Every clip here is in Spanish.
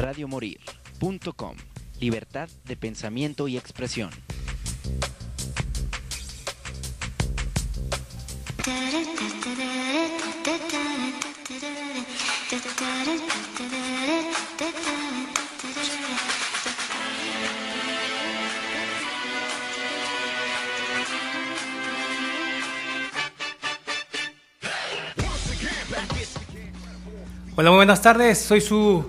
radiomorir.com. Libertad de pensamiento y expresión. Hola, muy buenas tardes. Soy su,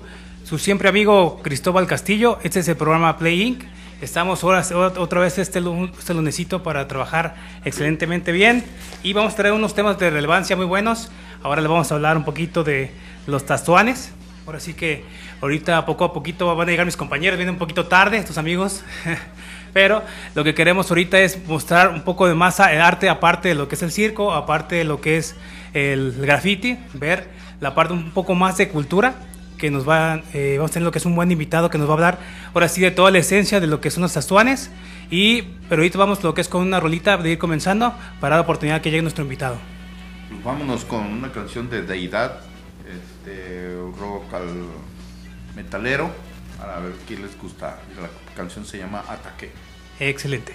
su siempre amigo Cristóbal Castillo. Este es el programa Play Inc. Estamos ahora, otra vez este, este lunesito para trabajar excelentemente bien y vamos a traer unos temas de relevancia muy buenos. Ahora le vamos a hablar un poquito de los tastuanes. Ahora sí que ahorita poco a poquito van a llegar mis compañeros, vienen un poquito tarde, estos amigos. Pero lo que queremos ahorita es mostrar un poco de masa el arte, aparte de lo que es el circo, aparte de lo que es el graffiti, ver la parte un poco más de cultura, que nos va, eh, vamos a tener lo que es un buen invitado que nos va a hablar ahora sí de toda la esencia de lo que son los tastuanes. Y, pero ahorita vamos lo que es con una rolita de ir comenzando para dar oportunidad que llegue nuestro invitado. Vámonos con una canción de Deidad, este rock al metalero, para ver qué les gusta. La canción se llama Ataque. Excelente.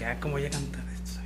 Ya como ya cantar esto.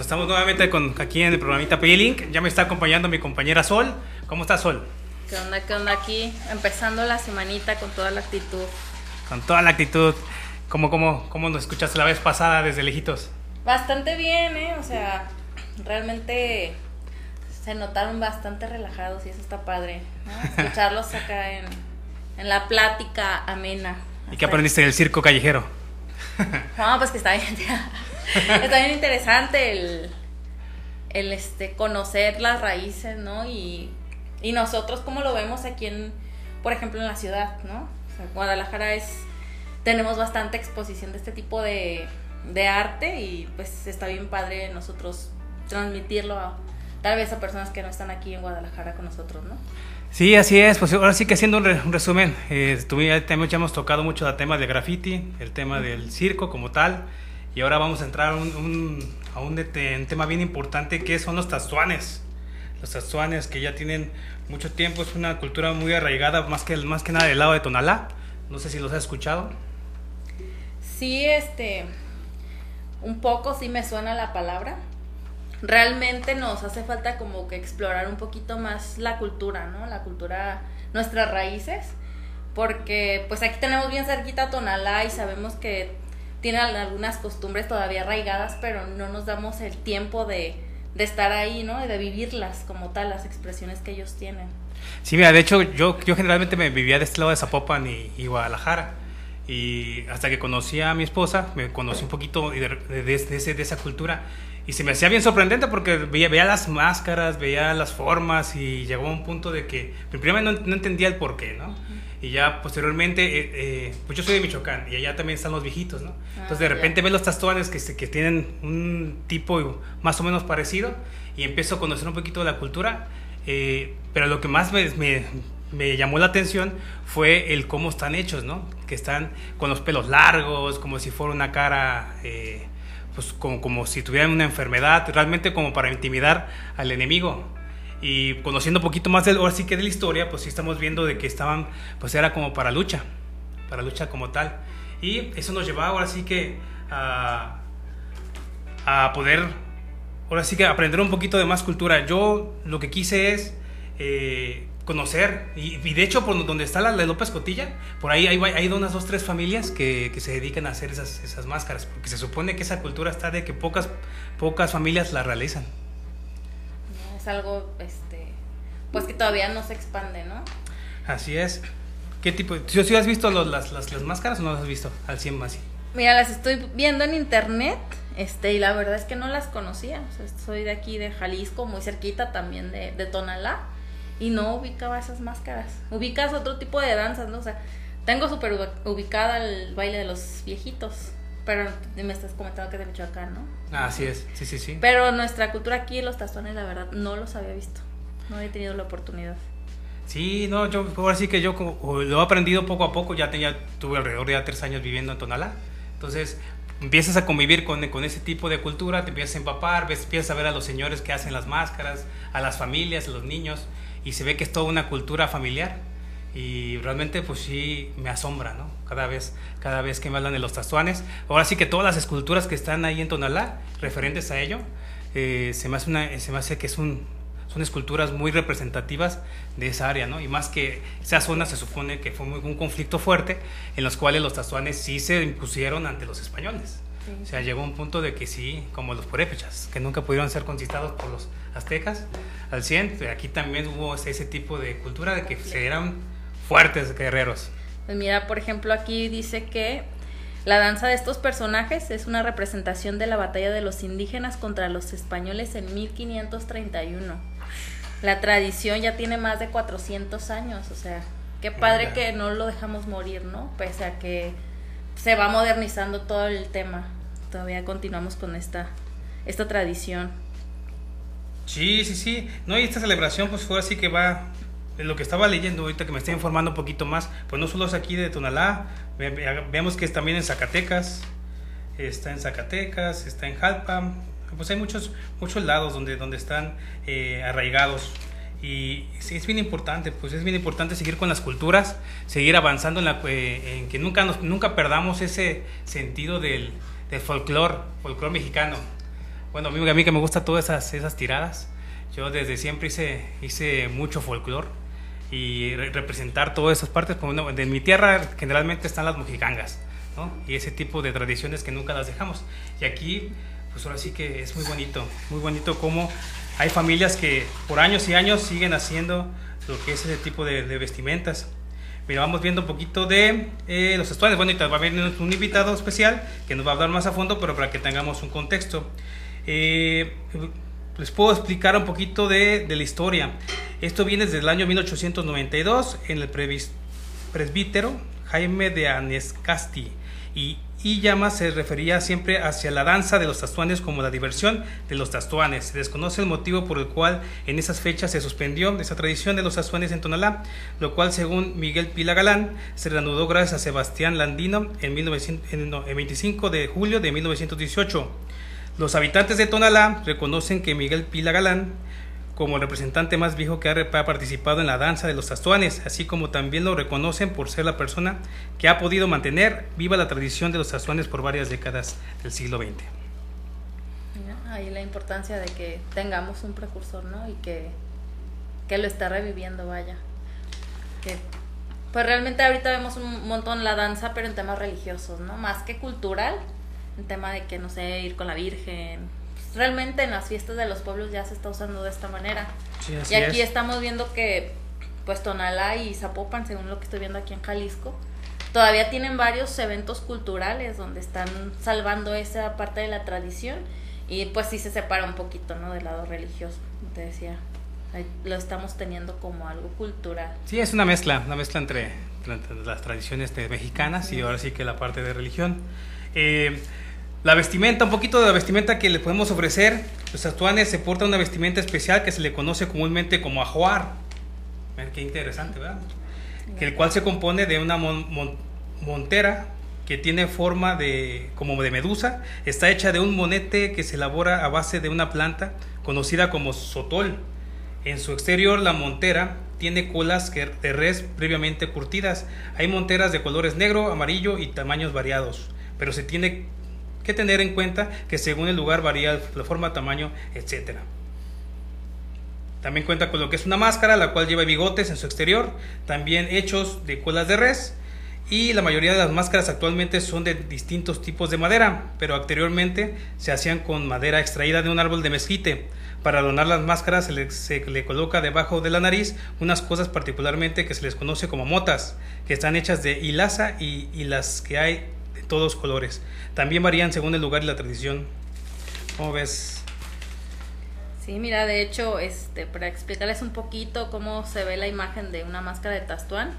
Bueno, estamos nuevamente con, aquí en el programita P-Link. Ya me está acompañando mi compañera Sol. ¿Cómo estás, Sol? ¿Qué onda, qué onda aquí? Empezando la semanita con toda la actitud. Con toda la actitud. ¿Cómo, cómo, cómo nos escuchaste la vez pasada desde lejitos? Bastante bien, ¿eh? O sea, realmente se notaron bastante relajados y eso está padre. ¿no? Escucharlos acá en, en la plática amena. ¿Y qué aprendiste del circo callejero? No, pues que está bien. está bien interesante el, el este, conocer las raíces, ¿no? Y, y nosotros cómo lo vemos aquí en, por ejemplo, en la ciudad, ¿no? Guadalajara es, tenemos bastante exposición de este tipo de, de arte y pues está bien padre nosotros transmitirlo a, tal vez a personas que no están aquí en Guadalajara con nosotros, ¿no? Sí, así es. Pues ahora sí que haciendo un, re- resumen, eh, ya, hemos tocado mucho el tema de graffiti, el tema del circo como tal, y ahora vamos a entrar a un, un- a un, un tema bien importante que son los tatuanes. Los tatuanes que ya tienen mucho tiempo, es una cultura muy arraigada, más que, más que nada del lado de Tonalá. No sé si los has escuchado. Sí, este, un poco sí me suena la palabra. Realmente nos hace falta como que explorar un poquito más la cultura, ¿no? La cultura, nuestras raíces, porque pues aquí tenemos bien cerquita Tonalá y sabemos que tienen algunas costumbres todavía arraigadas, pero no nos damos el tiempo de, de estar ahí, ¿no? Y de vivirlas como tal, las expresiones que ellos tienen. Sí, mira, de hecho yo, yo generalmente me vivía de este lado de Zapopan y, y Guadalajara. Y hasta que conocí a mi esposa, me conocí un poquito de, de- de ese- de esa cultura. Y se me hacía bien sorprendente porque veía, veía las máscaras, veía las formas y llegó a un punto de que primero no, no entendía el por qué, ¿no? Y ya posteriormente, eh, eh, pues yo soy de Michoacán y allá también están los viejitos, ¿no? Entonces de Ah, repente ves los tatuajes que, que tienen un tipo más o menos parecido y empiezo a conocer un poquito de la cultura. eh, pero lo que más me, me- me llamó la atención fue el cómo están hechos, ¿no? Que están con los pelos largos, como si fuera una cara, eh, pues como, como si tuvieran una enfermedad, realmente como para intimidar al enemigo. Y conociendo un poquito más del, ahora sí que de la historia, pues sí estamos viendo de que estaban, pues era como para lucha, para lucha como tal. Y eso nos llevaba ahora sí que a, a poder, ahora sí que aprender un poquito de más cultura. Yo lo que quise es eh, conocer, y, y de hecho por donde está la de López Cotilla, por ahí hay, hay unas dos, tres familias que, que se dedican a hacer esas, esas máscaras, porque se supone que esa cultura está de que pocas, pocas familias la realizan. Es algo, este, pues que todavía no se expande, ¿no? Así es. ¿Qué tipo? ¿Sí, sí has visto los- las, las, las máscaras o no las has visto al 100 más? Mira, las estoy viendo en internet, este, y la verdad es que no las conocía. O sea, soy de aquí de Jalisco, muy cerquita también de, de Tonalá, y no ubicaba esas máscaras. Ubicas otro tipo de danzas, ¿no? O sea, tengo súper ubi- ubicada el baile de los viejitos, pero me estás comentando que es de Michoacán, ¿no? Ah, así es, sí, sí, sí. Pero nuestra cultura aquí, los tazones, la verdad, no los había visto. No he tenido la oportunidad. Sí, no, yo ahora sí que yo como- lo he aprendido poco a poco, ya tenía, tuve alrededor de ya tres años viviendo en Tonalá, entonces empiezas a convivir con, con ese tipo de cultura, te empiezas a empapar, ves, empiezas a ver a los señores que hacen las máscaras, a las familias, a los niños, y se ve que es toda una cultura familiar, y realmente pues sí me asombra, ¿no? Cada vez, cada vez que me hablan de los tazuanes, ahora sí que todas las esculturas que están ahí en Tonalá, referentes a ello, eh, se, me hace una, se me hace que es un, son esculturas muy representativas de esa área, ¿no? Y más que esa zona se supone que fue muy- un conflicto fuerte en los cuales los tazuanes sí se impusieron ante los españoles. Sí. O sea, llegó un punto de que sí, como los purépechas, que nunca pudieron ser conquistados por los aztecas al 100, pues aquí también hubo ese, ese tipo de cultura de que se eran fuertes guerreros. Pues mira, por ejemplo, aquí dice que la danza de estos personajes es una representación de la batalla de los indígenas contra los españoles en 1531. La tradición ya tiene más de 400 años, o sea, qué padre Mira. que no lo dejamos morir, ¿no? Pese a que se va modernizando todo el tema. Todavía continuamos con esta, esta tradición. Sí, sí, sí. No, y esta celebración pues fue así que va, lo que estaba leyendo ahorita que me estoy informando un poquito más, pues no solo es aquí de Tonalá, ve- ve- vemos que es también en Zacatecas, está en Zacatecas, está en Jalpa, pues hay muchos, muchos lados donde, donde están eh, arraigados. Y es bien importante, pues es bien importante seguir con las culturas, seguir avanzando en, la, eh, en que nunca, nos, nunca perdamos ese sentido del, del folclore, folclore mexicano Bueno, a mí, a mí que me gusta todas esas, esas tiradas. Yo desde siempre hice, hice mucho folclore y representar todas esas partes. Como de mi tierra generalmente están las mojigangas, ¿no? Y ese tipo de tradiciones que nunca las dejamos. Y aquí, pues ahora sí que es muy bonito, muy bonito como hay familias que por años y años siguen haciendo lo que es ese tipo de, vestimentas. Mira, vamos viendo un poquito de eh, los estuarios. Bueno, va a venir un invitado especial que nos va a hablar más a fondo, pero para que tengamos un contexto. Eh, les puedo explicar un poquito de, la historia. Esto viene desde el año 1892 en el presbítero Jaime de Anescasti y, y Llama se refería siempre hacia la danza de los tastuanes como la diversión de los tastuanes. Se desconoce el motivo por el cual en esas fechas se suspendió esa tradición de los tastuanes en Tonalá, lo cual según Miguel Pila Galán se reanudó gracias a Sebastián Landino en, el 25 de julio de 1918. Los habitantes de Tonalá reconocen que Miguel Pila Galán como el representante más viejo que ha participado en la danza de los tastuanes, así como también lo reconocen por ser la persona que ha podido mantener viva la tradición de los tastuanes por varias décadas del siglo XX. Ahí la importancia de que tengamos un precursor, ¿no? Y que, que lo está reviviendo, vaya. Pues realmente ahorita vemos un montón la danza, pero en temas religiosos, ¿no? Más que cultural, en tema de que, no sé, ir con la Virgen, realmente en las fiestas de los pueblos ya se está usando de esta manera. y aquí estamos viendo que pues Tonalá y Zapopan, según lo que estoy viendo aquí en Jalisco, todavía tienen varios eventos culturales donde están salvando esa parte de la tradición y pues sí se separa un poquito, ¿no? Del lado religioso, te decía. lo estamos teniendo como algo cultural. Sí, es una mezcla, una mezcla entre, las tradiciones mexicanas y ahora sí que la parte de religión. Eh, la vestimenta, un poquito de la vestimenta que le podemos ofrecer. Los actuanes se portan una vestimenta especial que se le conoce comúnmente como ajuar. Qué interesante, ¿verdad? El cual se compone de una montera que tiene forma de como de medusa. Está hecha de un monete que se elabora a base de una planta conocida como sotol. En su exterior la montera tiene colas de res previamente curtidas. Hay monteras de colores negro, amarillo y tamaños variados, pero se tiene que tener en cuenta que según el lugar varía la forma, tamaño, etc. También cuenta con lo que es una máscara, la cual lleva bigotes en su exterior, también hechos de colas de res. Y la mayoría de las máscaras actualmente son de distintos tipos de madera, pero anteriormente se hacían con madera extraída de un árbol de mezquite. Para adornar las máscaras se le, se le, coloca debajo de la nariz unas cosas particularmente que se les conoce como motas, que están hechas de hilaza y, y las que hay todos colores. También varían según el lugar y la tradición. ¿Cómo ves? Sí, mira, de hecho, este, para explicarles un poquito cómo se ve la imagen de una máscara de Tastuán,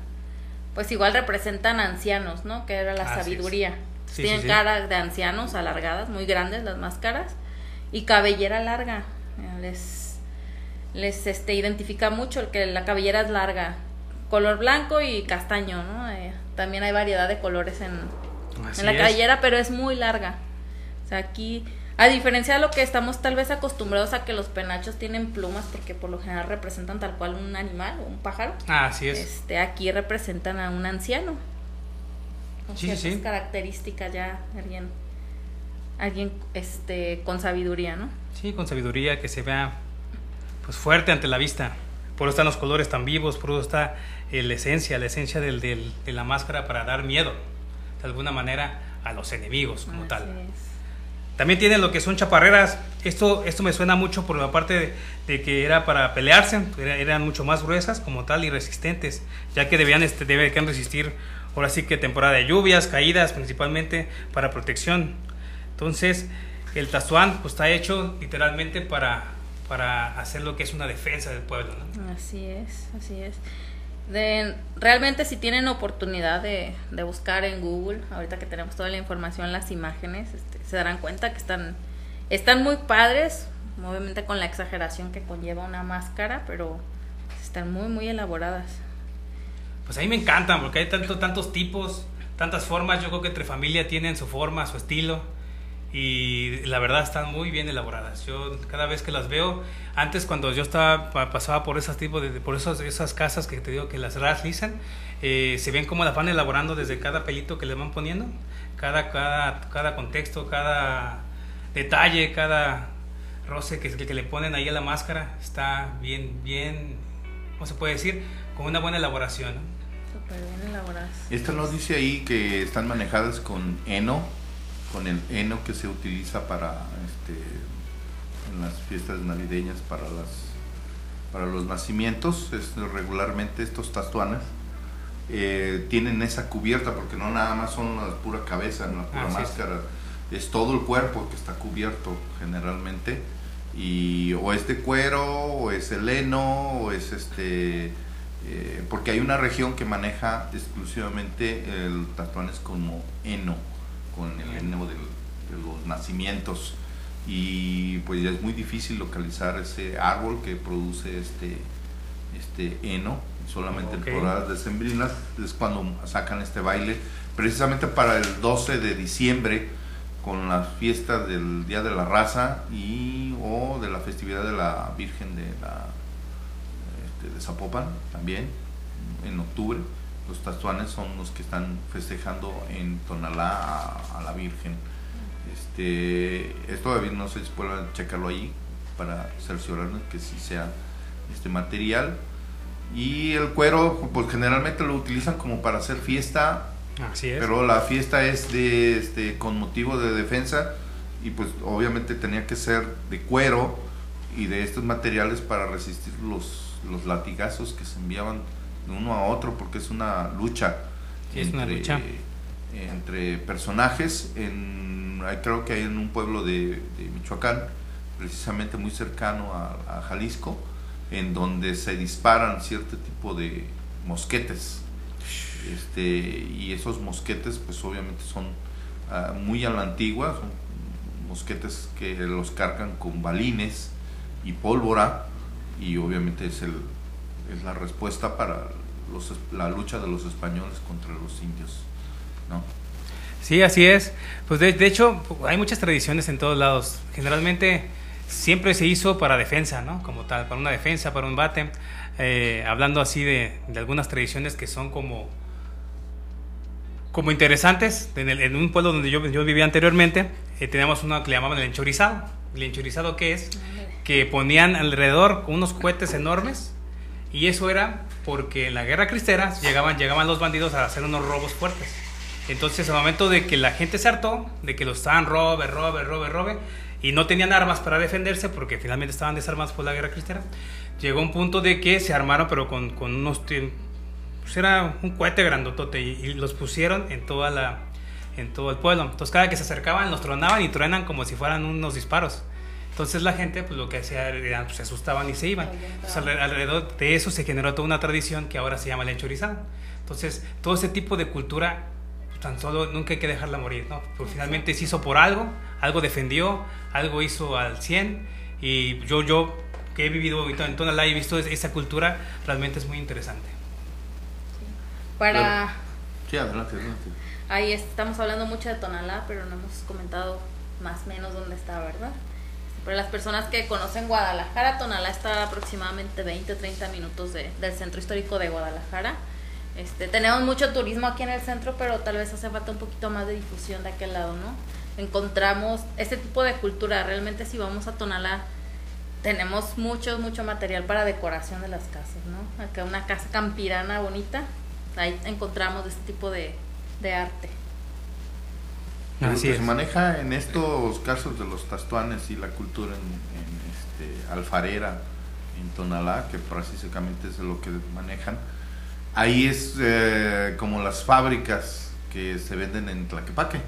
pues igual representan ancianos, ¿no? Que era la sabiduría. Tienen caras de ancianos alargadas, muy grandes las máscaras, y cabellera larga. Les, les este, identifica mucho el que la cabellera es larga, color blanco y castaño, ¿no? Eh, también hay variedad de colores en, en la cabellera, pero es muy larga. O sea, aquí, a diferencia de lo que estamos tal vez acostumbrados a que los penachos tienen plumas, porque por lo general representan tal cual un animal o un pájaro. Ah, así es. Este, aquí representan a un anciano. Con sí, sí. características ya, alguien, alguien este, con sabiduría, ¿no? Sí, con sabiduría, que se vea pues fuerte ante la vista. Por eso están los colores tan vivos, por eso está la esencia, la esencia del, del, de la máscara para dar miedo de alguna manera a los enemigos como tal. También tiene lo que son chaparreras. Esto, esto me suena mucho por la parte de, que era para pelearse, eran mucho más gruesas como tal y resistentes, ya que debían, este, debían resistir ahora sí que temporada de lluvias, caídas principalmente para protección. Entonces, el tazuán pues, está hecho literalmente para, para hacer lo que es una defensa del pueblo. Así es, así es realmente si tienen oportunidad de, buscar en Google, ahorita que tenemos toda la información, las imágenes, este, se darán cuenta que están, están muy padres, obviamente con la exageración que conlleva una máscara, pero están muy, muy elaboradas. Pues a mí me encantan porque hay tanto, tantos tipos, tantas formas, yo creo que entre familia tienen su forma, su estilo y la verdad están muy bien elaboradas. Yo cada vez que las veo, antes cuando yo estaba pasaba por esas tipos de por esas, esas casas que te digo que las realizan, eh, se ven cómo las van elaborando desde cada pelito que le van poniendo, cada cada cada contexto, cada detalle, cada roce que, que le ponen ahí a la máscara está bien, bien, ¿cómo se puede decir? Con una buena elaboración. ¿no? Súper bien elaboradas. Esta nos dice ahí que están manejadas con heno, con el heno que se utiliza para este, en las fiestas navideñas para las para los nacimientos, es, regularmente estos tatuanes eh, tienen esa cubierta porque no nada más son la pura cabeza, la pura máscara, es. todo el cuerpo que está cubierto generalmente y o es de cuero o es el heno o es este eh, porque hay una región que maneja exclusivamente el tatuanes como heno, con el heno del- de los nacimientos. Y pues ya es muy difícil localizar ese árbol que produce este este heno solamente Ok. en temporadas decembrinas es cuando sacan este baile. Precisamente para el 12 de diciembre con la fiesta del Día de la Raza y o de la festividad de la Virgen de la este, de Zapopan también en octubre los tatuanes son los que están festejando en Tonalá a, a la Virgen este esto todavía no sé si pueden checarlo ahí para cerciorarnos que sí sea este material y el cuero pues generalmente lo utilizan como para hacer fiesta Así es. pero la fiesta es de este con motivo de defensa y pues obviamente tenía que ser de cuero y de estos materiales para resistir los, los latigazos que se enviaban de uno a otro porque es una lucha Sí, es una lucha. entre personajes en creo que hay en un pueblo de, de Michoacán precisamente muy cercano a, a Jalisco en donde se disparan cierto tipo de mosquetes este, y esos mosquetes pues obviamente son ah, muy a la antigua, son mosquetes que los cargan con balines y pólvora y obviamente es, el, es la respuesta para los, la lucha de los españoles contra los indios. ¿no? Sí, así es. Pues de, de hecho, hay muchas tradiciones en todos lados. Generalmente siempre se hizo para defensa, ¿no? Como tal, para una defensa, para un bate. Eh, hablando así de, de algunas tradiciones que son como, como interesantes. En, el- en un pueblo donde yo, yo vivía anteriormente, eh, teníamos uno que le llamaban el enchorizado. ¿El enchorizado qué es? Que ponían alrededor unos cohetes enormes y eso era porque en la guerra cristera llegaban, llegaban los bandidos a hacer unos robos fuertes. Entonces, al momento de que la gente se hartó, de que los estaban robe, robe, robe, robe, y no tenían armas para defenderse, porque finalmente estaban desarmados por la guerra cristera, llegó un punto de que se armaron, pero con, con unos... Pues era un cohete grandotote, y, y los pusieron en toda la en todo el pueblo. Entonces, cada que se acercaban, los tronaban y truenan como si fueran unos disparos. Entonces, la gente, pues lo que hacía era, pues, se asustaban y se iban. Entonces, alre- alrededor de eso se generó toda una tradición que ahora se llama el enchorizado. Entonces, todo ese tipo de cultura, pues, tan solo nunca hay que dejarla morir, ¿no? Porque finalmente se hizo por algo, algo defendió, algo hizo al 100. Y yo, yo que he vivido en Tonalá y he visto es- esa cultura, realmente es muy interesante. Para... Sí, adelante, adelante. Ahí estamos hablando mucho de Tonalá, pero no hemos comentado más o menos dónde está, ¿verdad? Para las personas que conocen Guadalajara, Tonalá está aproximadamente 20 o 30 minutos de- del centro histórico de Guadalajara. Este, tenemos mucho turismo aquí en el centro, pero tal vez hace falta un poquito más de difusión de aquel lado, ¿no? Encontramos este tipo de cultura. Realmente si vamos a Tonalá, tenemos mucho, mucho material para decoración de las casas, ¿no? Acá una casa campirana bonita, ahí encontramos este tipo de, de arte. Lo Así que es. se maneja en estos casos de los tastuanes y la cultura en, en, este, alfarera, en Tonalá, que prácticamente es lo que manejan, ahí es eh, como las fábricas que se venden en Tlaquepaque.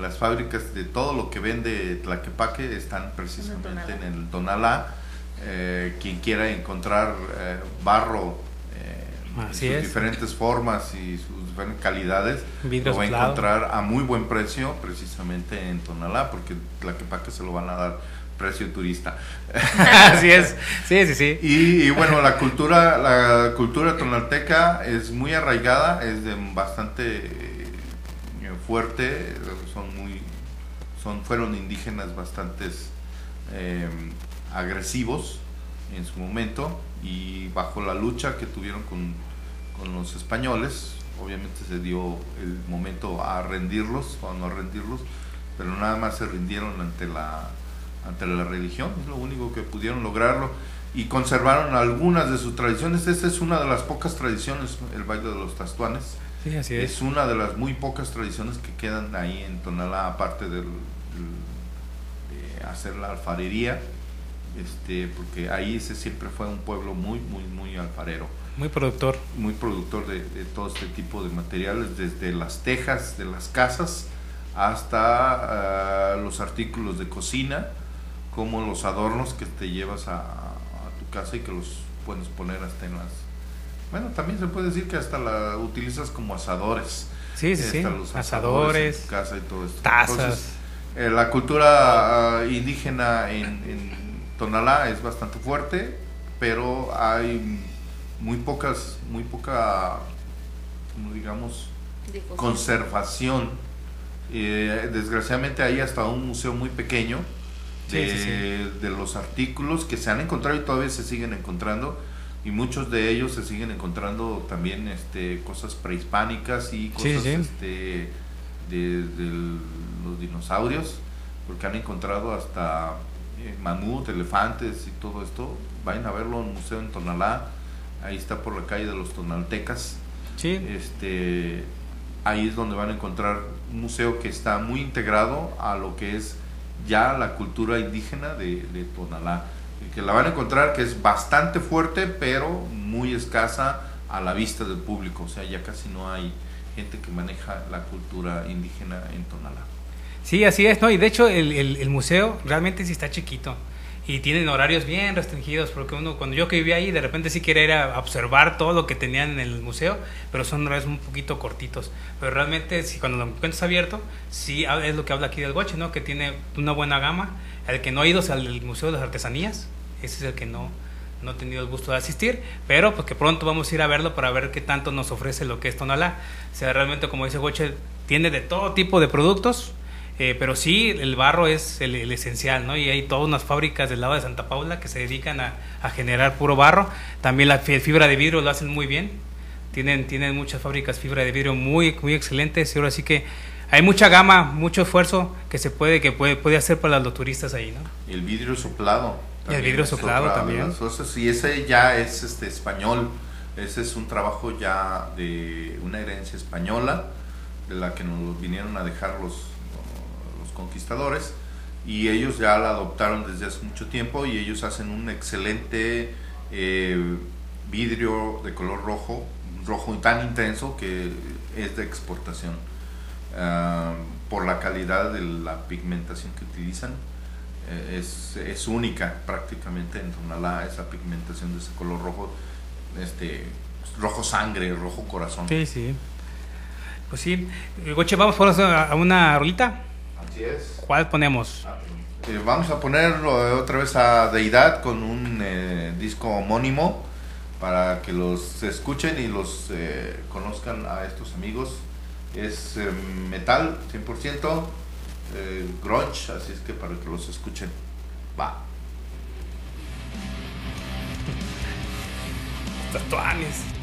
Las fábricas de todo lo que vende Tlaquepaque están precisamente en el Tonalá. Eh, quien quiera encontrar eh, barro eh, en sus es. diferentes formas y sus diferentes calidades, Vidrio lo va a encontrar a muy buen precio precisamente en Tonalá, porque Tlaquepaque se lo van a dar precio turista. Así es. Sí, sí, sí. Y, y bueno, la cultura, la cultura tonalteca es muy arraigada, es de bastante eh, fuerte, son muy, son, fueron indígenas bastantes eh, agresivos en su momento y bajo la lucha que tuvieron con, con los españoles, obviamente se dio el momento a rendirlos o a no rendirlos, pero nada más se rindieron ante la ante la religión, es lo único que pudieron lograrlo y conservaron algunas de sus tradiciones. Esta es una de las pocas tradiciones, el baile de los tastuanes. Sí, así es. Es una de las muy pocas tradiciones que quedan ahí en Tonalá, aparte del, del- de hacer la alfarería, este, porque ahí ese siempre fue un pueblo muy, muy, muy alfarero Muy productor. muy productor de, de todo este tipo de materiales, desde las tejas de las casas hasta ah, los artículos de cocina, como los adornos que te llevas a, a tu casa y que los puedes poner hasta en las... Bueno, también se puede decir que hasta la utilizas como asadores. Sí, sí, sí. Los Asadores, en tu casa y todo esto. tazas. Entonces, eh, la cultura ah, indígena en, en Tonalá es bastante fuerte, pero hay muy pocas, muy poca, como digamos, Difusión. conservación. Eh, desgraciadamente hay hasta un museo muy pequeño de, Sí, sí, sí. de los artículos que se han encontrado y todavía se siguen encontrando y muchos de ellos se siguen encontrando también este cosas prehispánicas y Sí, cosas sí. este de, de los dinosaurios porque han encontrado hasta eh, mamut, elefantes y todo esto vayan a verlo en el museo en Tonalá ahí está por la calle de los tonaltecas. Sí, este ahí es donde van a encontrar un museo que está muy integrado a lo que es ya la cultura indígena de, de Tonalá. Que la van a encontrar que es bastante fuerte pero muy escasa a la vista del público. O sea ya casi no hay gente que maneja la cultura indígena en Tonalá. Sí, así es, ¿no? Y de hecho el, el- el museo realmente sí está chiquito. Y tienen horarios bien restringidos, porque uno, cuando yo que vivía ahí, de repente sí quería ir a observar todo lo que tenían en el museo, pero son horarios un poquito cortitos. Pero realmente, si cuando lo encuentras abierto, sí es lo que habla aquí del Goche, ¿no? Que tiene una buena gama. El que no ha ido es al Museo de las Artesanías, ese es el que no, no he tenido el gusto de asistir, pero pues que pronto vamos a ir a verlo para ver qué tanto nos ofrece lo que es Tonalá. O sea, realmente, como dice Goche, tiene de todo tipo de productos, eh, pero sí, el barro es el, el esencial, ¿no? Y hay todas unas fábricas del lado de Santa Paula que se dedican a, a generar puro barro. También la fi- fibra de vidrio lo hacen muy bien. Tienen, tienen muchas fábricas fibra de vidrio muy, muy excelentes. Y ahora sí que hay mucha gama, mucho esfuerzo que se puede, que puede, puede hacer para los turistas ahí, ¿no? Y el vidrio soplado. El también vidrio soplado también. Y ese ya es este español. Ese es un trabajo ya de una herencia española, de la que nos vinieron a dejar los conquistadores. Y ellos ya la adoptaron desde hace mucho tiempo y ellos hacen un excelente eh, vidrio de color rojo, rojo tan intenso que es de exportación. Ah, por la calidad de la pigmentación que utilizan eh, es, es única prácticamente en Tonalá esa pigmentación de ese color rojo este rojo sangre rojo corazón Sí, sí. Pues sí. Goche, vamos por a una rolita. Así es ¿Cuál ponemos? Eh, vamos a ponerlo otra vez a Deidad con un eh, disco homónimo para que los escuchen y los eh, conozcan a estos amigos. Es metal 100%, eh, grunge, así es que para que los escuchen. Va. Tatuanes.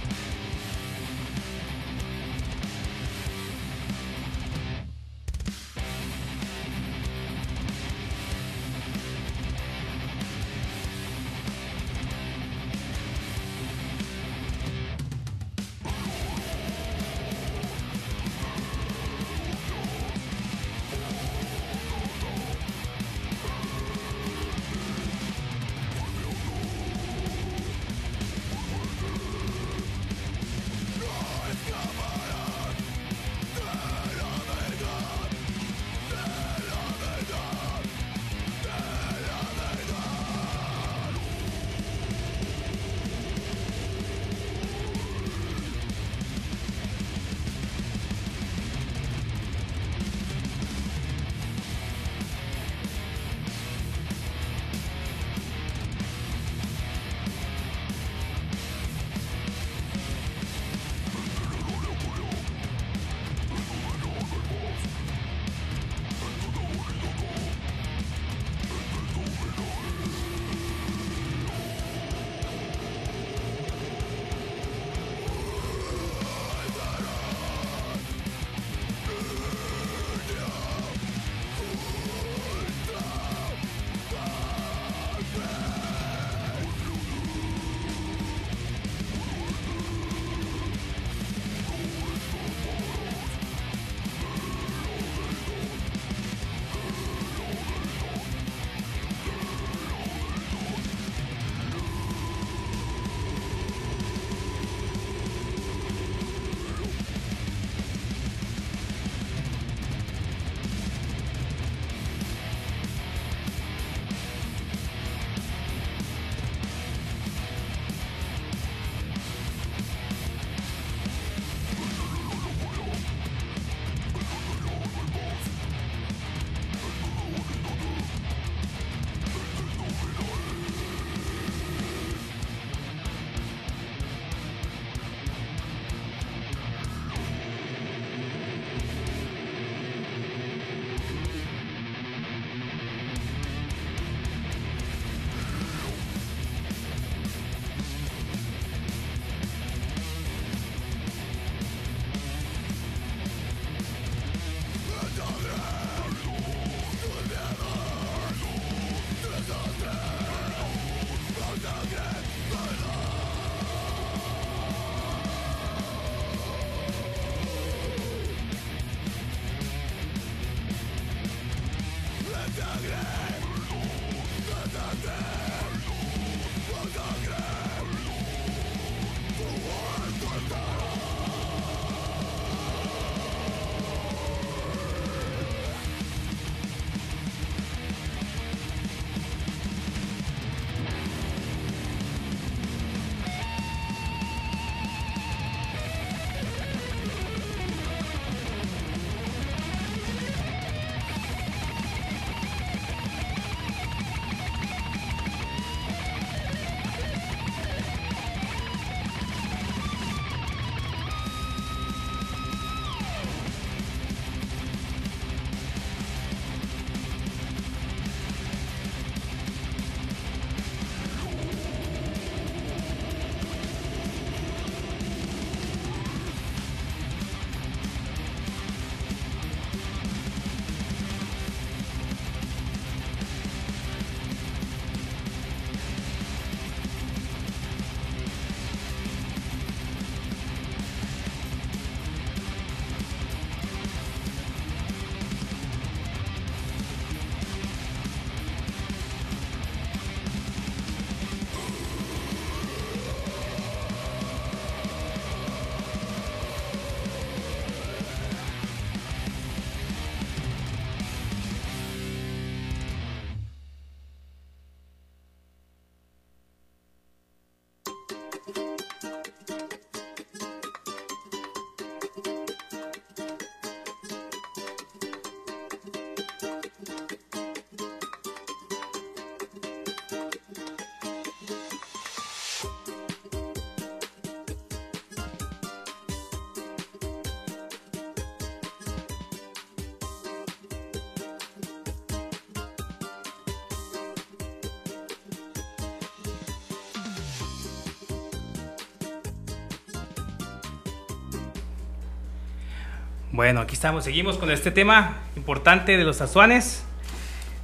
Bueno, aquí estamos, seguimos con este tema importante de los azuanes.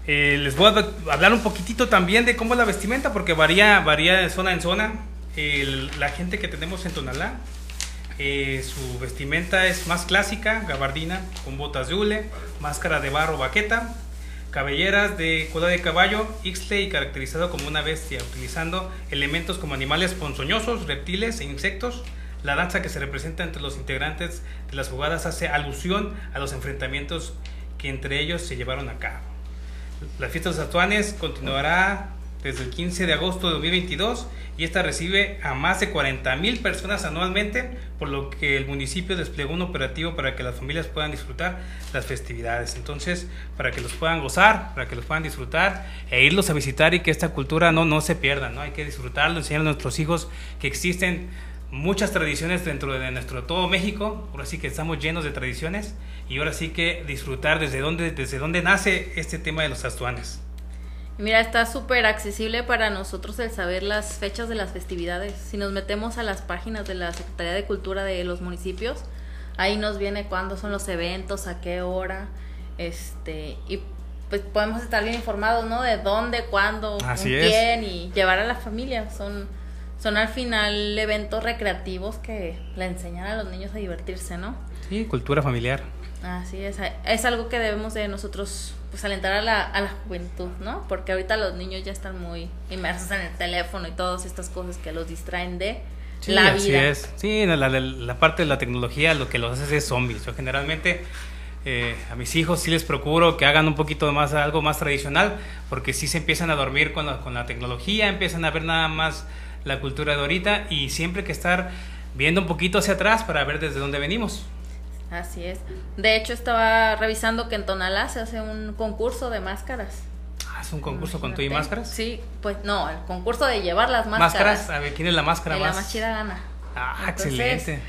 Eh, les voy a hablar un poquitito también de cómo es la vestimenta, porque varía, varía de zona en zona. la gente que tenemos en Tonalá, eh, su vestimenta es más clásica, gabardina, con botas de hule, máscara de barro baqueta, cabelleras de cola de caballo, ixtle y caracterizado como una bestia, utilizando elementos como animales ponzoñosos, reptiles e insectos. La danza que se representa entre los integrantes de las jugadas hace alusión a los enfrentamientos que entre ellos se llevaron a cabo. La fiesta de los Atuanes continuará desde el 15 de agosto de 2022 y esta recibe a más de 40 mil personas anualmente, por lo que el municipio desplegó un operativo para que las familias puedan disfrutar las festividades. Entonces, para que los puedan gozar, para que los puedan disfrutar e irlos a visitar y que esta cultura no, no se pierda, ¿no? Hay que disfrutarlo, enseñar a nuestros hijos que existen muchas tradiciones dentro de nuestro todo México, ahora sí que estamos llenos de tradiciones y ahora sí que disfrutar desde dónde, desde dónde nace este tema de los astuanes. Mira, está súper accesible para nosotros el saber las fechas de las festividades. Si nos metemos a las páginas de la Secretaría de Cultura de los municipios, ahí nos viene cuándo son los eventos, a qué hora, este, y pues podemos estar bien informados, ¿no? De dónde, cuándo, con quién y llevar a la familia. Son, son al final eventos recreativos que le enseñan a los niños a divertirse, ¿no? Sí, cultura familiar. Así es, es algo que debemos de nosotros pues alentar a la, a la juventud, ¿no? Porque ahorita los niños ya están muy inmersos en el teléfono y todas estas cosas que los distraen de la vida. Así es. Sí, la, la, parte de la tecnología lo que los hace es zombies. Yo generalmente eh, a mis hijos sí les procuro que hagan un poquito más, algo más tradicional, porque sí se empiezan a dormir con la, con la tecnología, empiezan a ver nada más la cultura de ahorita y siempre que estar viendo un poquito hacia atrás para ver desde dónde venimos. Así es. De hecho, estaba revisando que en Tonalá se hace un concurso de máscaras. Ah, ¿es un concurso con tu y máscaras? Sí, pues no, el concurso de llevar las máscaras. ¿Máscaras? A ver, ¿quién es la máscara más? La más chida gana. Ah, excelente.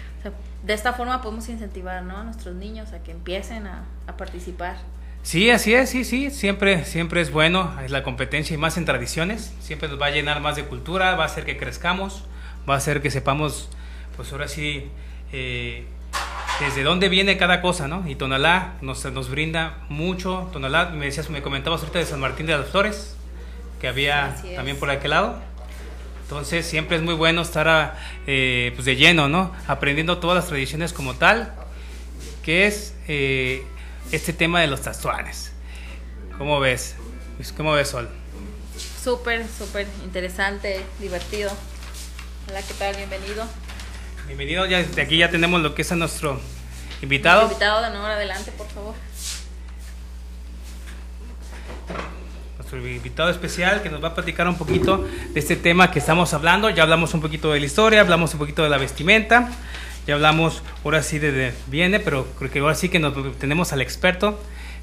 de esta forma podemos incentivar ¿no? a nuestros niños a que empiecen a, a participar. Sí, así es, sí, sí, siempre, siempre es bueno, es la competencia y más en tradiciones, siempre nos va a llenar más de cultura, va a hacer que crezcamos, va a hacer que sepamos, pues ahora sí, eh, desde dónde viene cada cosa, ¿no? Y Tonalá nos, nos brinda mucho. Tonalá, me decías, me comentabas ahorita de San Martín de las Flores, que había también por aquel lado. Entonces siempre es muy bueno estar eh, pues de lleno, ¿no? Aprendiendo todas las tradiciones como tal, que es eh, este tema de los tatuajes. ¿Cómo ves? ¿Cómo ves, Sol? Súper, súper interesante, divertido. Hola, ¿qué tal? Bienvenido. Bienvenido, ya de aquí ya tenemos lo que es a nuestro invitado. invitado de nuevo adelante, por favor. Nuestro invitado especial que nos va a platicar un poquito de este tema que estamos hablando. Ya hablamos un poquito de la historia, hablamos un poquito de la vestimenta, ya hablamos ahora sí de, viene, pero creo que ahora sí que nos, tenemos al experto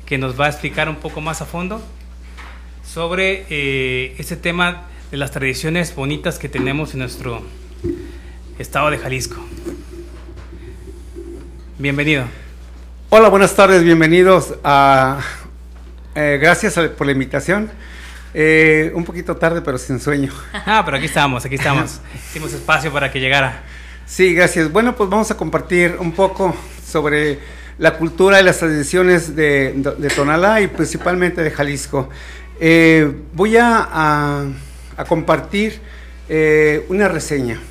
que nos va a explicar un poco más a fondo sobre eh, este tema de las tradiciones bonitas que tenemos en nuestro Estado de Jalisco. Bienvenido. Hola, buenas tardes, bienvenidos a... Eh, gracias por la invitación. Eh, un poquito tarde, pero sin sueño. Ah, pero aquí estamos, aquí estamos. Hicimos espacio para que llegara. Sí, gracias. Bueno, pues vamos a compartir un poco sobre la cultura y las tradiciones de, Tonalá y principalmente de Jalisco. Eh, voy a, compartir una reseña.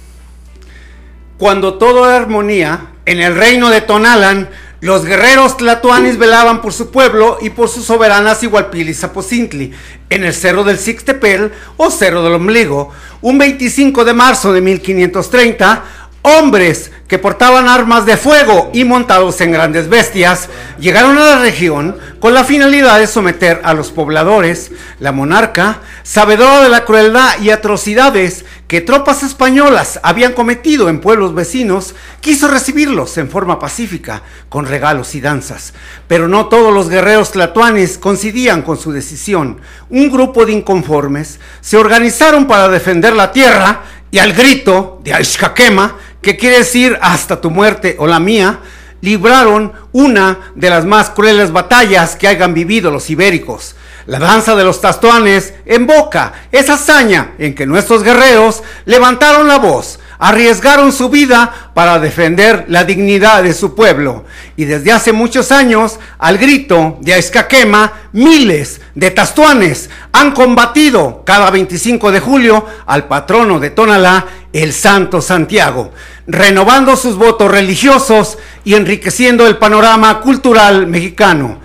Cuando todo era armonía, en el reino de Tonalan, los guerreros tlatoanis velaban por su pueblo y por sus soberanas Igualpil y Zapocintli, en el cerro del Sixtepel o cerro del Ombligo. Un 25 de marzo de 1530, Hombres que portaban armas de fuego y montados en grandes bestias llegaron a la región con la finalidad de someter a los pobladores. La monarca, sabedora de la crueldad y atrocidades que tropas españolas habían cometido en pueblos vecinos, quiso recibirlos en forma pacífica, con regalos y danzas. Pero no todos los guerreros tlatoanes coincidían con su decisión. Un grupo de inconformes se organizaron para defender la tierra y al grito de Aishkakema, que quiere decir hasta tu muerte o la mía, libraron una de las más crueles batallas que hayan vivido los ibéricos. La danza de los tastoanes en boca esa hazaña en que nuestros guerreros levantaron la voz arriesgaron su vida para defender la dignidad de su pueblo. Y desde hace muchos años, al grito de Aizcaquema, miles de tastuanes han combatido cada 25 de julio al patrono de Tonalá, el Santo Santiago, renovando sus votos religiosos y enriqueciendo el panorama cultural mexicano.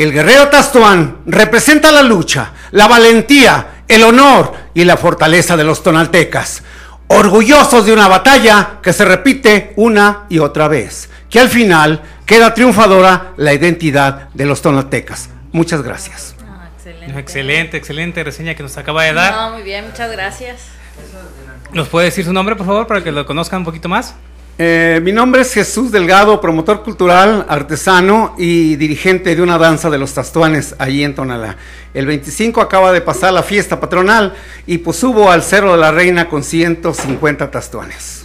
El guerrero Tastuán representa la lucha, la valentía, el honor y la fortaleza de los tonaltecas, orgullosos de una batalla que se repite una y otra vez, que al final queda triunfadora la identidad de los tonaltecas. Muchas gracias. Ah, excelente. excelente, excelente reseña que nos acaba de dar. No, muy bien, muchas gracias. ¿Nos puede decir su nombre, por favor, para que lo conozcan un poquito más? Eh, mi nombre es Jesús Delgado, promotor cultural, artesano y dirigente de una danza de los tastuanes allí en Tonalá. El 25 acaba de pasar la fiesta patronal y pues subo al Cerro de la Reina con 150 tastuanes.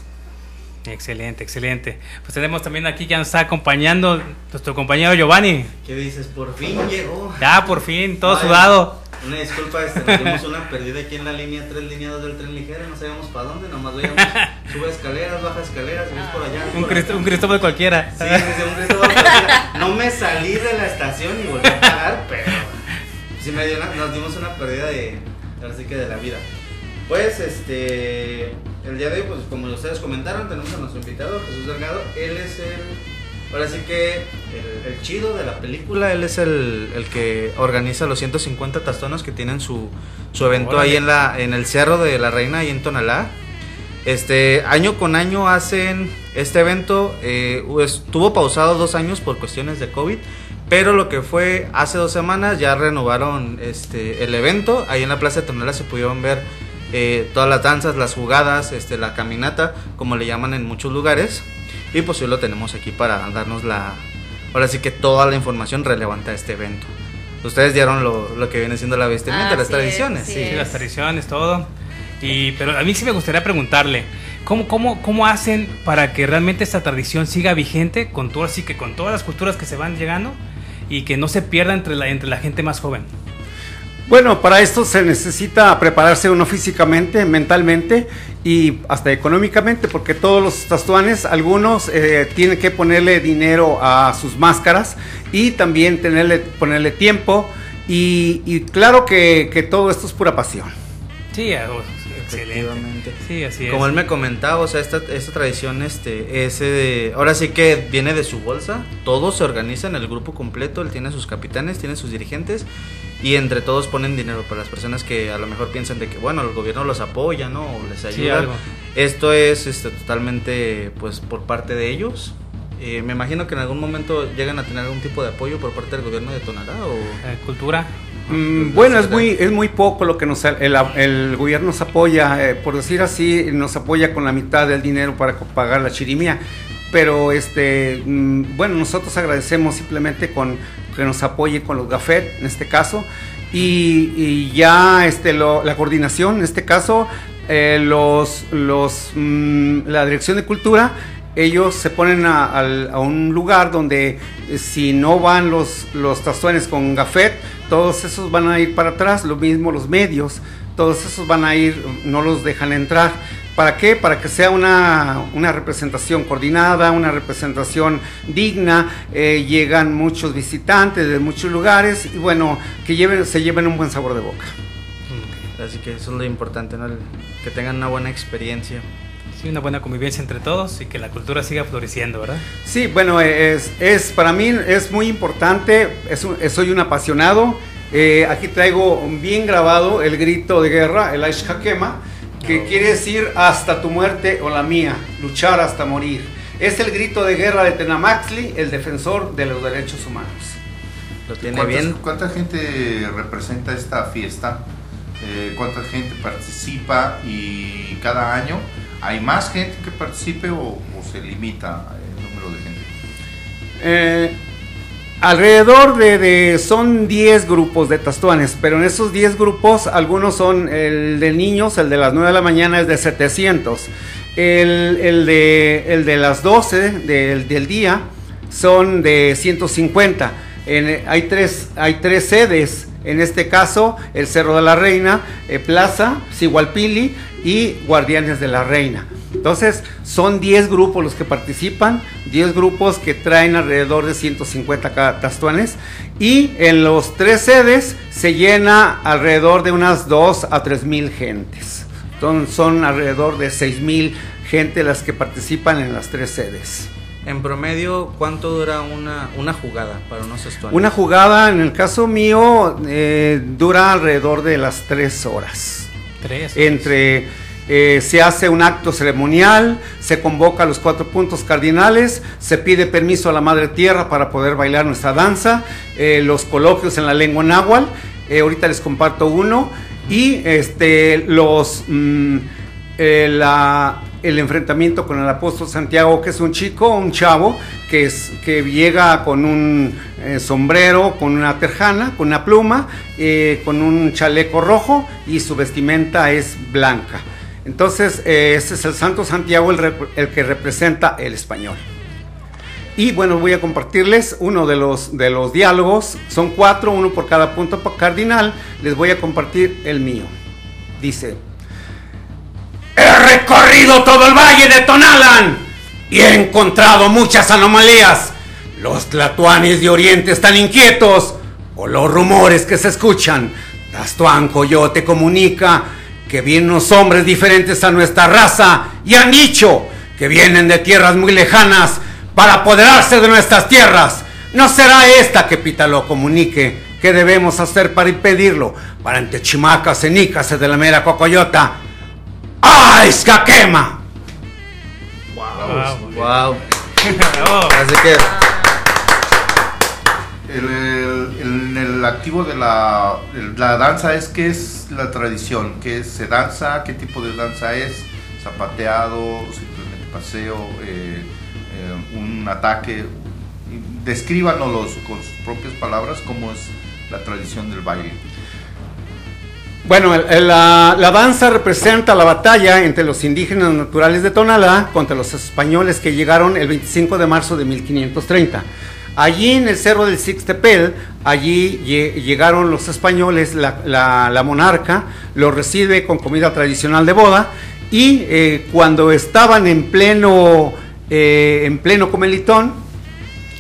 Excelente, excelente. Pues tenemos también aquí que nos está acompañando nuestro compañero Giovanni. ¿Qué dices? Por fin llegó. Ya, por fin, todo sudado. Una disculpa, este, tuvimos una perdida aquí en la línea 3, línea 2 del tren ligero, no sabíamos para dónde, nomás veíamos, sube escaleras, baja escaleras, ves por allá. Un, Cristo, un Cristóbal cualquiera. Sí, un Cristóbal cualquiera. No me salí de la estación y volví a pagar, pero sí me dio nos dimos una pérdida de, así que de la vida. Pues, este, el día de hoy, pues como ustedes comentaron, tenemos a nuestro invitado, Jesús Delgado, él es el Ahora sí que el, chido de la película, él es el, el, que organiza los 150 tastones que tienen su, su evento ahí en, la, en el Cerro de la Reina, ahí en Tonalá. Este, año con año hacen este evento, eh, estuvo pausado dos años por cuestiones de COVID, pero lo que fue hace dos semanas ya renovaron este, el evento, ahí en la Plaza de Tonalá se pudieron ver eh, todas las danzas, las jugadas, este, la caminata, como le llaman en muchos lugares. Y pues hoy lo tenemos aquí para darnos la, ahora sí que toda la información relevante a este evento. Ustedes dieron lo, lo que viene siendo la vestimenta, las tradiciones. sí, las tradiciones, todo. Y, pero a mí sí me gustaría preguntarle, ¿cómo, cómo, ¿cómo hacen para que realmente esta tradición siga vigente con todo, así que con todas las culturas que se van llegando y que no se pierda entre la, entre la gente más joven? Bueno, para esto se necesita prepararse uno físicamente, mentalmente y hasta económicamente, porque todos los tastuanes, algunos eh, tienen que ponerle dinero a sus máscaras y también tenerle, ponerle tiempo y, claro que, que, todo esto es pura pasión. Sí, excelente. Sí, así Como él me comentaba, o sea, esta, esta tradición, este, ese de, ahora sí que viene de su bolsa, todos se organizan, el grupo completo, él tiene sus capitanes, tiene sus dirigentes y entre todos ponen dinero para las personas que a lo mejor piensan de que bueno el gobierno los apoya no o les ayuda. esto es este, totalmente pues por parte de ellos. Eh, me imagino que en algún momento llegan a tener algún tipo de apoyo por parte del gobierno de Tonalá o eh, cultura mm, bueno, es muy, es muy poco lo que nos el, el gobierno nos apoya, eh, por decir así, nos apoya con la mitad del dinero para pagar la chirimía. Pero este mm, bueno nosotros agradecemos simplemente con que nos apoye con los gafet en este caso y, ya este la coordinación en este caso eh, los los mm, la dirección de cultura ellos se ponen a, un lugar donde eh, si no van los los tazones con gafet todos esos van a ir para atrás lo mismo los medios todos esos van a ir no los dejan entrar ¿Para qué? Para que sea una, representación coordinada, una representación digna. Eh, llegan muchos visitantes de muchos lugares y bueno, que lleven, se lleven un buen sabor de boca. Así que eso es lo importante, ¿no? que tengan una buena experiencia. Sí, una buena convivencia entre todos y que la cultura siga floreciendo, ¿verdad? Sí, bueno, es, es para mí es muy importante, es soy un apasionado. Eh, aquí traigo bien grabado el grito de guerra, el Aish Hakema que quiere decir hasta tu muerte o la mía, luchar hasta morir. Es el grito de guerra de Tenamaxli, el defensor de los derechos humanos. Lo tiene bien. ¿Cuánta gente representa esta fiesta? Eh, ¿Cuánta gente participa? Y cada año, ¿hay más gente que participe o, se limita el número de gente? Eh, Alrededor de, son 10 grupos de tastuanes, pero en esos 10 grupos algunos son el de niños, el de las 9 de la mañana es de 700, el, de, el de las 12 del, día son de 150. hay, tres, hay tres sedes en este caso el Cerro de la Reina, eh, Plaza, Sigualpili y Guardianes de la Reina. Entonces, son 10 grupos los que participan, 10 grupos que traen alrededor de 150 tastuanes y en los tres sedes se llena alrededor de unas 2 a 3 mil gentes. Entonces, son alrededor de 6 mil gente las que participan en las tres sedes. En promedio, ¿cuánto dura una, una jugada para unos tastuanes? Una jugada, en el caso mío, eh, dura alrededor de las 3 horas. Tres. Entre eh, se hace un acto ceremonial, se convoca los cuatro puntos cardinales, se pide permiso a la Madre Tierra para poder bailar nuestra danza, eh, los coloquios en la lengua náhuatl, eh, ahorita les comparto uno, y este, los, mm, la, el enfrentamiento con el apóstol Santiago, que es un chico, un chavo, que, que llega con un sombrero, con una terjana, con una pluma, con un chaleco rojo y su vestimenta es blanca. Entonces, eh, este es el Santo Santiago el, que representa el español. Y bueno, voy a compartirles uno de los, de los diálogos. Son cuatro, uno por cada punto cardinal. Les voy a compartir el mío. Dice, he recorrido todo el valle de Tonalan y he encontrado muchas anomalías. Los tlatuanes de Oriente están inquietos o los rumores que se escuchan. Tastuan Coyote comunica que vienen unos hombres diferentes a nuestra raza y han dicho que vienen de tierras muy lejanas para apoderarse de nuestras tierras. ¿No será esta que Pítalo comunique? ¿Qué debemos hacer para impedirlo? Para ante chimacas, cenicas de la mera cocoyota. ¡Ay, escaquema! Wow. wow. Así que el, el, activo de la, la, danza es que es la tradición, que se danza, qué tipo de danza es, zapateado, simplemente paseo, eh, eh, un ataque. Descríbanos con sus propias palabras cómo es la tradición del baile. Bueno, la, danza representa la batalla entre los indígenas naturales de Tonalá contra los españoles que llegaron el 25 de marzo de 1530. Allí en el cerro del Sixtepel, allí llegaron los españoles, la, monarca los recibe con comida tradicional de boda y eh, cuando estaban en pleno, eh, en pleno comelitón,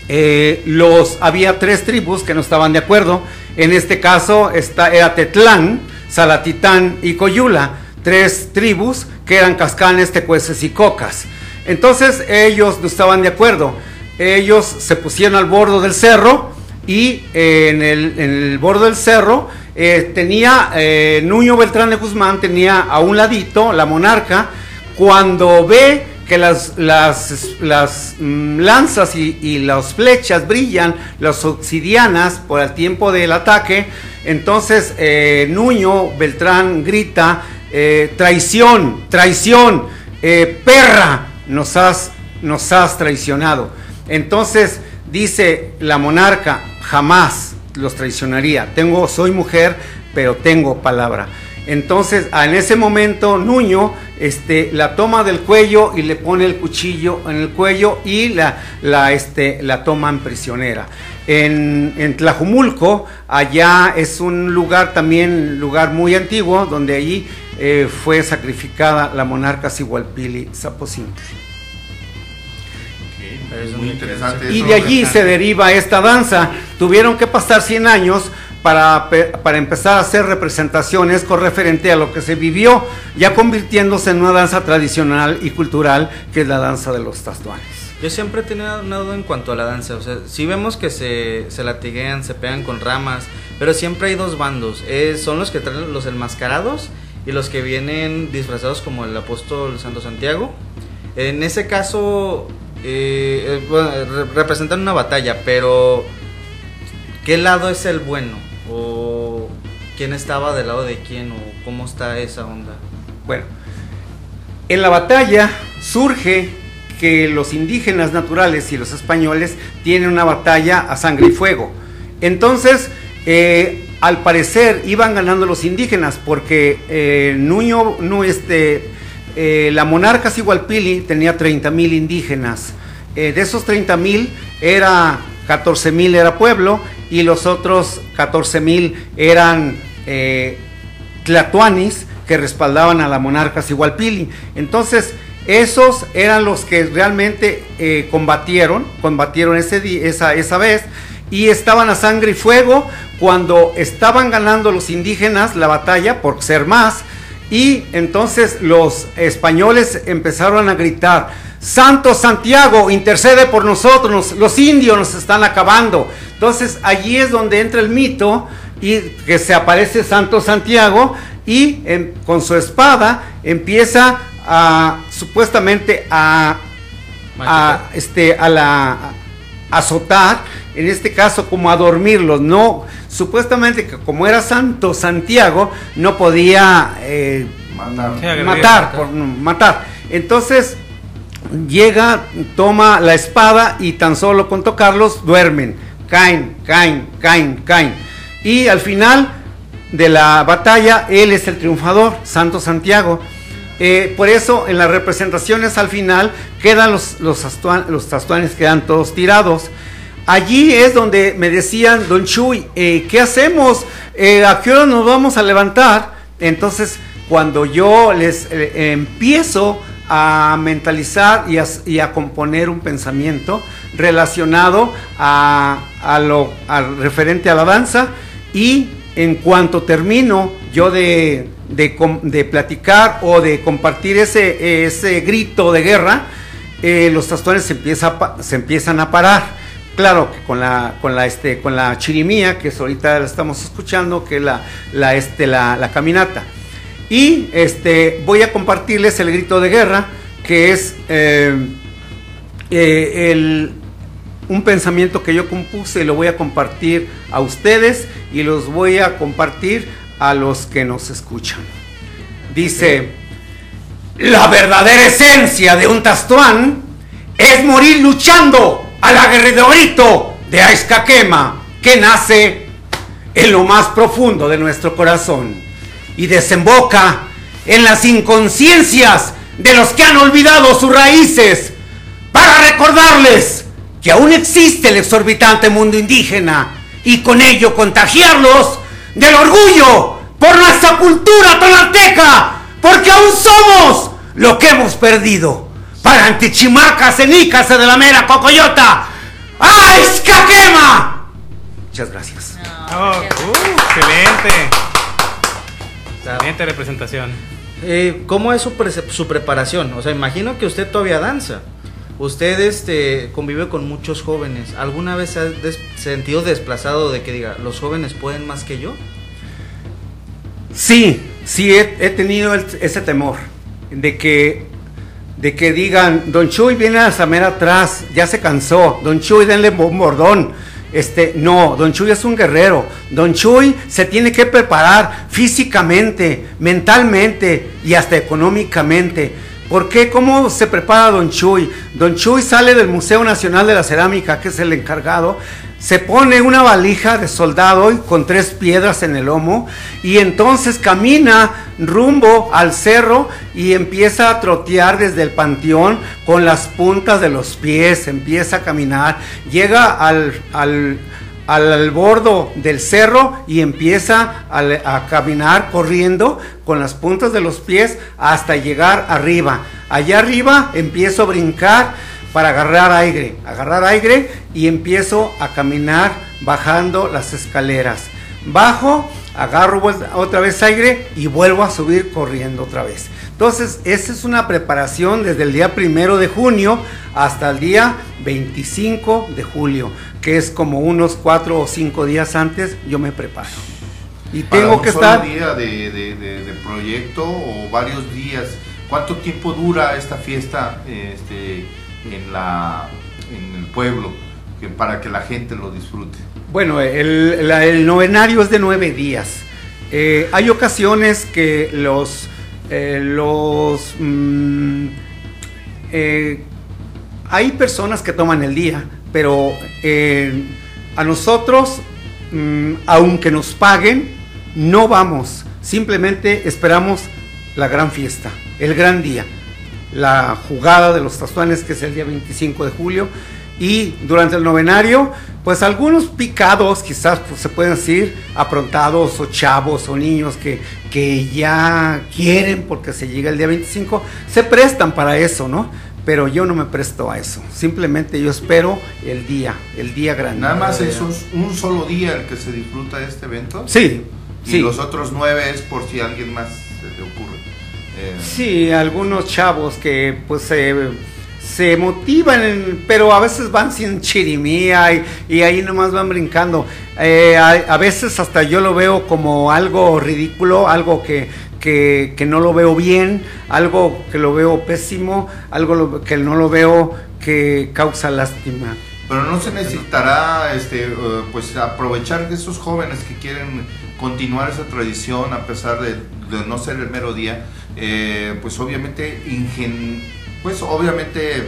eh, los, había tres tribus que no estaban de acuerdo. En este caso está, era Tetlán, Salatitán y Coyula, tres tribus que eran cascanes, tecueces y cocas. Entonces ellos no estaban de acuerdo ellos se pusieron al borde del cerro y eh, en, el, en, el, borde del cerro eh, tenía eh, Nuño Beltrán de Guzmán, tenía a un ladito la monarca, cuando ve que las, las, las mm, lanzas y, las flechas brillan, las obsidianas por el tiempo del ataque, entonces Nuño Beltrán grita, traición, traición, perra, nos has, nos has traicionado. Entonces dice la monarca, jamás los traicionaría. Tengo, soy mujer, pero tengo palabra. Entonces, en ese momento, Nuño este, la toma del cuello y le pone el cuchillo en el cuello y la, la, este, la toman prisionera. En, en, Tlajumulco, allá es un lugar también, lugar muy antiguo, donde allí eh, fue sacrificada la monarca Sigualpili Zapocintli. muy interesante. Y de allí se deriva esta danza. Tuvieron que pasar 100 años para, para, empezar a hacer representaciones con referente a lo que se vivió, ya convirtiéndose en una danza tradicional y cultural que es la danza de los tastuanes. Yo siempre he tenido una duda en cuanto a la danza, o sea, si vemos que se, se latiguean, se pegan con ramas, pero siempre hay dos bandos, eh, son los que traen los enmascarados y los que vienen disfrazados como el apóstol Santo Santiago. En ese caso, eh, eh representan una batalla, pero ¿qué lado es el bueno? ¿O quién estaba del lado de quién? ¿O cómo está esa onda? Bueno, en la batalla surge que los indígenas naturales y los españoles tienen una batalla a sangre y fuego. Entonces, eh, al parecer iban ganando los indígenas porque eh, Nuño, este, eh, la monarca Sigualpili tenía 30 mil indígenas. Eh, de esos 30 mil, era 14 mil era pueblo y los otros 14 mil eran eh, tlatuanis que respaldaban a la monarca Sigualpili. Entonces, esos eran los que realmente eh, combatieron, combatieron ese esa, esa vez y estaban a sangre y fuego cuando estaban ganando los indígenas la batalla por ser más y entonces los españoles empezaron a gritar, Santo Santiago, intercede por nosotros, los indios nos están acabando. Entonces allí es donde entra el mito y que se aparece Santo Santiago y con su espada empieza a supuestamente a, este a la azotar, en este caso como a dormirlos, no supuestamente que como era Santo Santiago no podía eh, matar, matar, matar. Entonces llega, toma la espada y tan solo con tocarlos duermen, caen, caen, caen, caen. Y al final de la batalla, él es el triunfador, Santo Santiago. Eh, por eso en las representaciones al final quedan los, los, quedan todos tirados. Allí es donde me decían, don Chuy, eh, ¿qué hacemos? Eh, ¿A qué hora nos vamos a levantar? Entonces, cuando yo les empiezo a mentalizar y a, y a, componer un pensamiento relacionado a, lo referente a la danza y en cuanto termino yo de, de, platicar o de compartir ese, ese grito de guerra, eh, los tastones se, empieza, se empiezan a parar. Claro que con la, con la, este, con la chirimía, que es ahorita la estamos escuchando, que es la, este, la, caminata. Y este, voy a compartirles el grito de guerra, que es eh, eh, el, un pensamiento que yo compuse y lo voy a compartir a ustedes y los voy a compartir a los que nos escuchan. Dice, la verdadera esencia de un tastuán es morir luchando a la guerrerito de Aizcaquema que nace en lo más profundo de nuestro corazón y desemboca en las inconsciencias de los que han olvidado sus raíces para recordarles que aún existe el exorbitante mundo indígena y con ello contagiarlos del orgullo por nuestra cultura tonalteca, porque aún somos lo que hemos perdido. Para antichimacas, enicas de la mera cocoyota. ¡Ay, escaquema! Muchas gracias. Uh, excelente. Excelente representación. Eh, ¿Cómo es su, su preparación? O sea, imagino que usted todavía danza. Usted este, convive con muchos jóvenes. ¿Alguna vez se ha sentido desplazado de que diga, los jóvenes pueden más que yo? Sí, sí he, tenido ese temor de que, de que digan, Don Chuy viene a Samer atrás, ya se cansó, Don Chuy denle un bordón. Este, no, Don Chuy es un guerrero. Don Chuy se tiene que preparar físicamente, mentalmente y hasta económicamente ¿Por qué? ¿Cómo se prepara Don Chuy? Don Chuy sale del Museo Nacional de la Cerámica, que es el encargado, se pone una valija de soldado con tres piedras en el lomo y entonces camina rumbo al cerro y empieza a trotear desde el panteón con las puntas de los pies, empieza a caminar, llega al, al al, del cerro y empieza a, caminar corriendo con las puntas de los pies hasta llegar arriba. Allá arriba empiezo a brincar para agarrar aire, agarrar aire y empiezo a caminar bajando las escaleras. Bajo, agarro otra vez aire y vuelvo a subir corriendo otra vez. Entonces, esa es una preparación desde el día primero de junio hasta el día 25 de julio, que es como unos cuatro o cinco días antes, yo me preparo. Y tengo que estar. día de, de, proyecto o varios días? ¿Cuánto tiempo dura esta fiesta este, en, la, en el pueblo que, para que la gente lo disfrute? Bueno, el, el novenario es de nueve días. Eh, hay ocasiones que los eh, los mm, eh, hay personas que toman el día, pero a nosotros, mm, aunque nos paguen, no vamos. Simplemente esperamos la gran fiesta, el gran día, la jugada de los tazuanes, que es el día 25 de julio, Y durante el novenario, pues algunos picados, quizás pues, se pueden decir, aprontados o chavos o niños que, que ya quieren porque se llega el día 25, se prestan para eso, ¿no? Pero yo no me presto a eso. Simplemente yo espero el día, el día grande. Nada más es un, un solo día el que se disfruta de este evento. Sí, Y sí. los otros nueve es por si a alguien más se le ocurre. Eh, Sí, algunos chavos que pues se, se motivan, pero a veces van sin chirimía y, y ahí nomás van brincando. Eh, a, a veces hasta yo lo veo como algo ridículo, algo que, que, que no lo veo bien, algo que lo veo pésimo, algo lo- que no lo veo que causa lástima. Pero no se necesitará este, eh, pues aprovechar de esos jóvenes que quieren continuar esa tradición a pesar de, no ser el mero día, eh, pues obviamente ingen- pues obviamente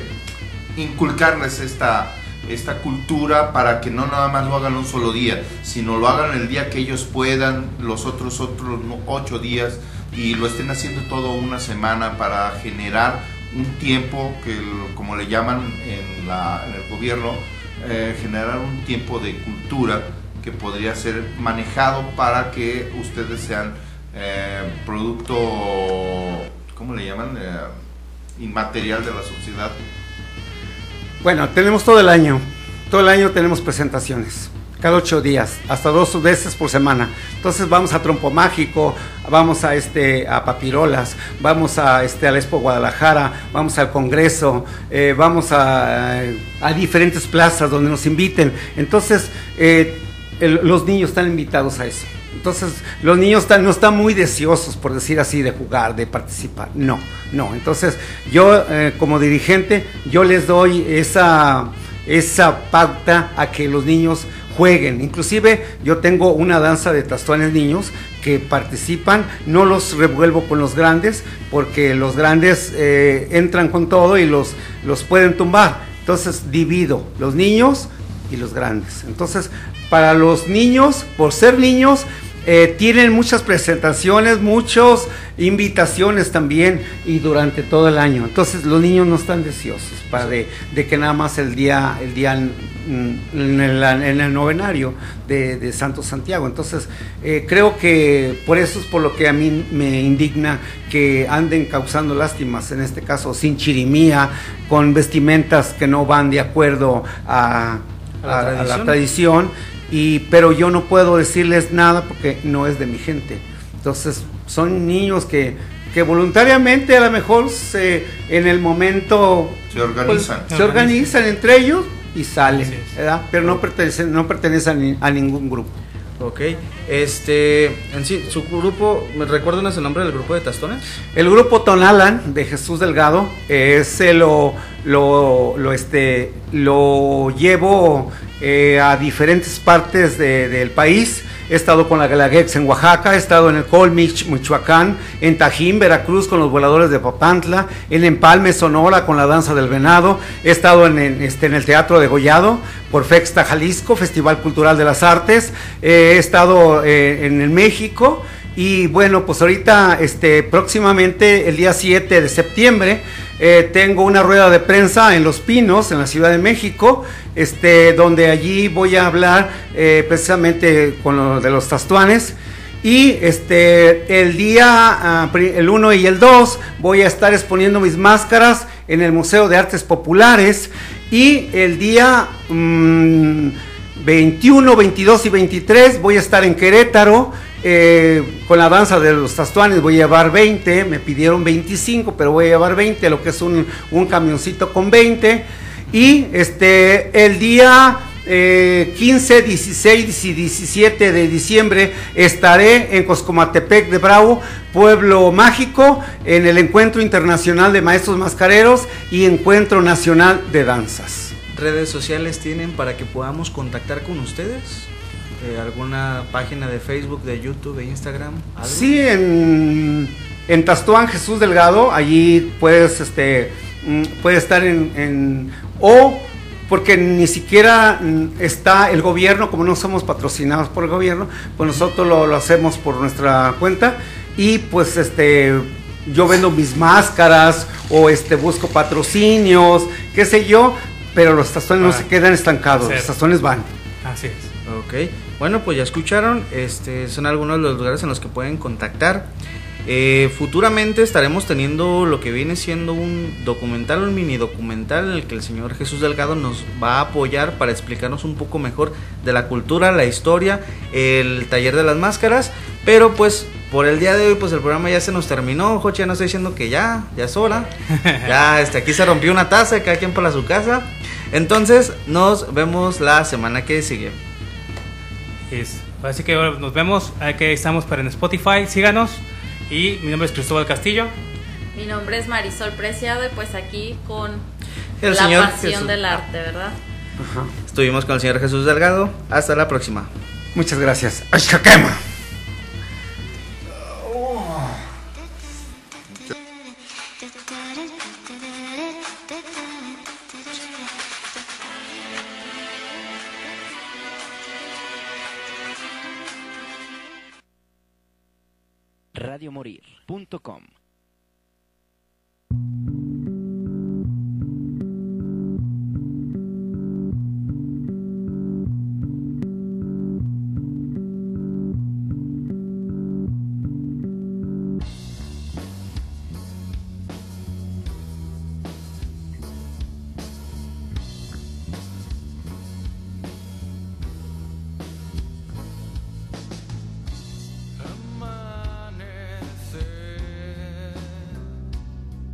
inculcarles esta esta cultura para que no nada más lo hagan un solo día, sino lo hagan el día que ellos puedan, los otros otros ocho días y lo estén haciendo todo una semana para generar un tiempo que como le llaman en, la- en el gobierno eh, generar un tiempo de cultura que podría ser manejado para que ustedes sean eh, producto ¿cómo le llaman? Eh, inmaterial de la sociedad Bueno, tenemos todo el año. Todo el año tenemos presentaciones. Cada ocho días, hasta dos veces por semana. Entonces vamos a Trompo Mágico, vamos a este a Papirolas, vamos a este al Expo Guadalajara, vamos al Congreso, eh, vamos a, a diferentes plazas donde nos inviten. Entonces eh, el- los niños están invitados a eso. Entonces, los niños están- no están muy deseosos, por decir así, de jugar, de participar. No, no. Entonces, yo eh, como dirigente, yo les doy esa, esa pauta a que los niños jueguen. Inclusive, yo tengo una danza de tastuanes niños que participan, no los revuelvo con los grandes, porque los grandes eh, entran con todo y los, los pueden tumbar. Entonces, divido los niños y los grandes. Entonces, para los niños, por ser niños, eh, tienen muchas presentaciones, muchas invitaciones también y durante todo el año. Entonces los niños no están deseosos para de, de que nada más el día, el día mm, en el, en el novenario de, de Santo Santiago. Entonces eh, creo que por eso es por lo que a mí me indigna que anden causando lástimas, en este caso sin chirimía, con vestimentas que no van de acuerdo a, A la a- a la tradición. Y pero yo no puedo decirles nada porque no es de mi gente entonces son niños que, que voluntariamente a lo mejor se en el momento se organizan pues, se organizan entre ellos y salen. ¿verdad? pero no pertenecen no pertenecen a, ni- a ningún grupo Ok, este, en sí, su grupo, ¿me recuerdan el nombre del grupo de Tastones? El grupo Tonalan de Jesús Delgado, ese lo, lo, lo, este, lo llevo eh, a diferentes partes de- del país. He estado con la Galaguex en Oaxaca, he estado en el Colmich, Michoacán, en Tajín, Veracruz, con los voladores de Papantla, en Empalme, Sonora, con la danza del venado. He estado en, en, este, en el Teatro de Gollado, por Fexta, Jalisco, Festival Cultural de las Artes. Eh, he estado eh, en el México. Y bueno, pues ahorita, este, próximamente, el día 7 de septiembre, eh, tengo una rueda de prensa en Los Pinos, en la Ciudad de México, este, donde allí voy a hablar eh, precisamente con lo de los tastuanes. Y este, el día, ah, el 1 y el 2, voy a estar exponiendo mis máscaras en el Museo de Artes Populares. Y el día mm, 21, 22 y 23 voy a estar en Querétaro eh, con la danza de los tastuanes. Voy a llevar 20, me pidieron 25, pero voy a llevar 20, lo que es un, un camioncito con 20. Y este, el día eh, 15, 16 y 17 de diciembre estaré en Coscomatepec de Bravo, pueblo mágico, en el Encuentro Internacional de Maestros Mascareros y Encuentro Nacional de Danzas. ¿Redes sociales tienen para que podamos contactar con ustedes? Eh, ¿Alguna página de Facebook, de YouTube, de Instagram? Sí, en, en Tastuán Jesús Delgado, allí puedes, este, mm, puede estar en, en- o porque ni siquiera mm, está el gobierno, como no somos patrocinados por el gobierno, pues nosotros lo, lo hacemos por nuestra cuenta y pues este yo vendo mis máscaras o este busco patrocinios, qué sé yo, pero los tazones no se quedan estancados, los tazones van. Así es. Ok, bueno, pues ya escucharon, este, son algunos de los lugares en los que pueden contactar. Eh, futuramente estaremos teniendo lo que viene siendo un documental, un mini documental en el que el señor Jesús Delgado nos va a apoyar para explicarnos un poco mejor de la cultura, la historia, el taller de las máscaras. Pero pues por el día de hoy, pues el programa ya se nos terminó. Joche ya nos está diciendo que ya, ya es hora. Ya, este, aquí se rompió una taza, cada quien para su casa. Entonces, nos vemos la semana que sigue. Así que nos vemos. Aquí estamos para en Spotify. Síganos. Y mi nombre es Cristóbal Castillo. Mi nombre es Marisol Preciado y pues aquí con El la señor pasión Jesús. del arte, ¿verdad? Ajá. Estuvimos con el señor Jesús Delgado. Hasta la próxima. Muchas gracias. radiomorir.com.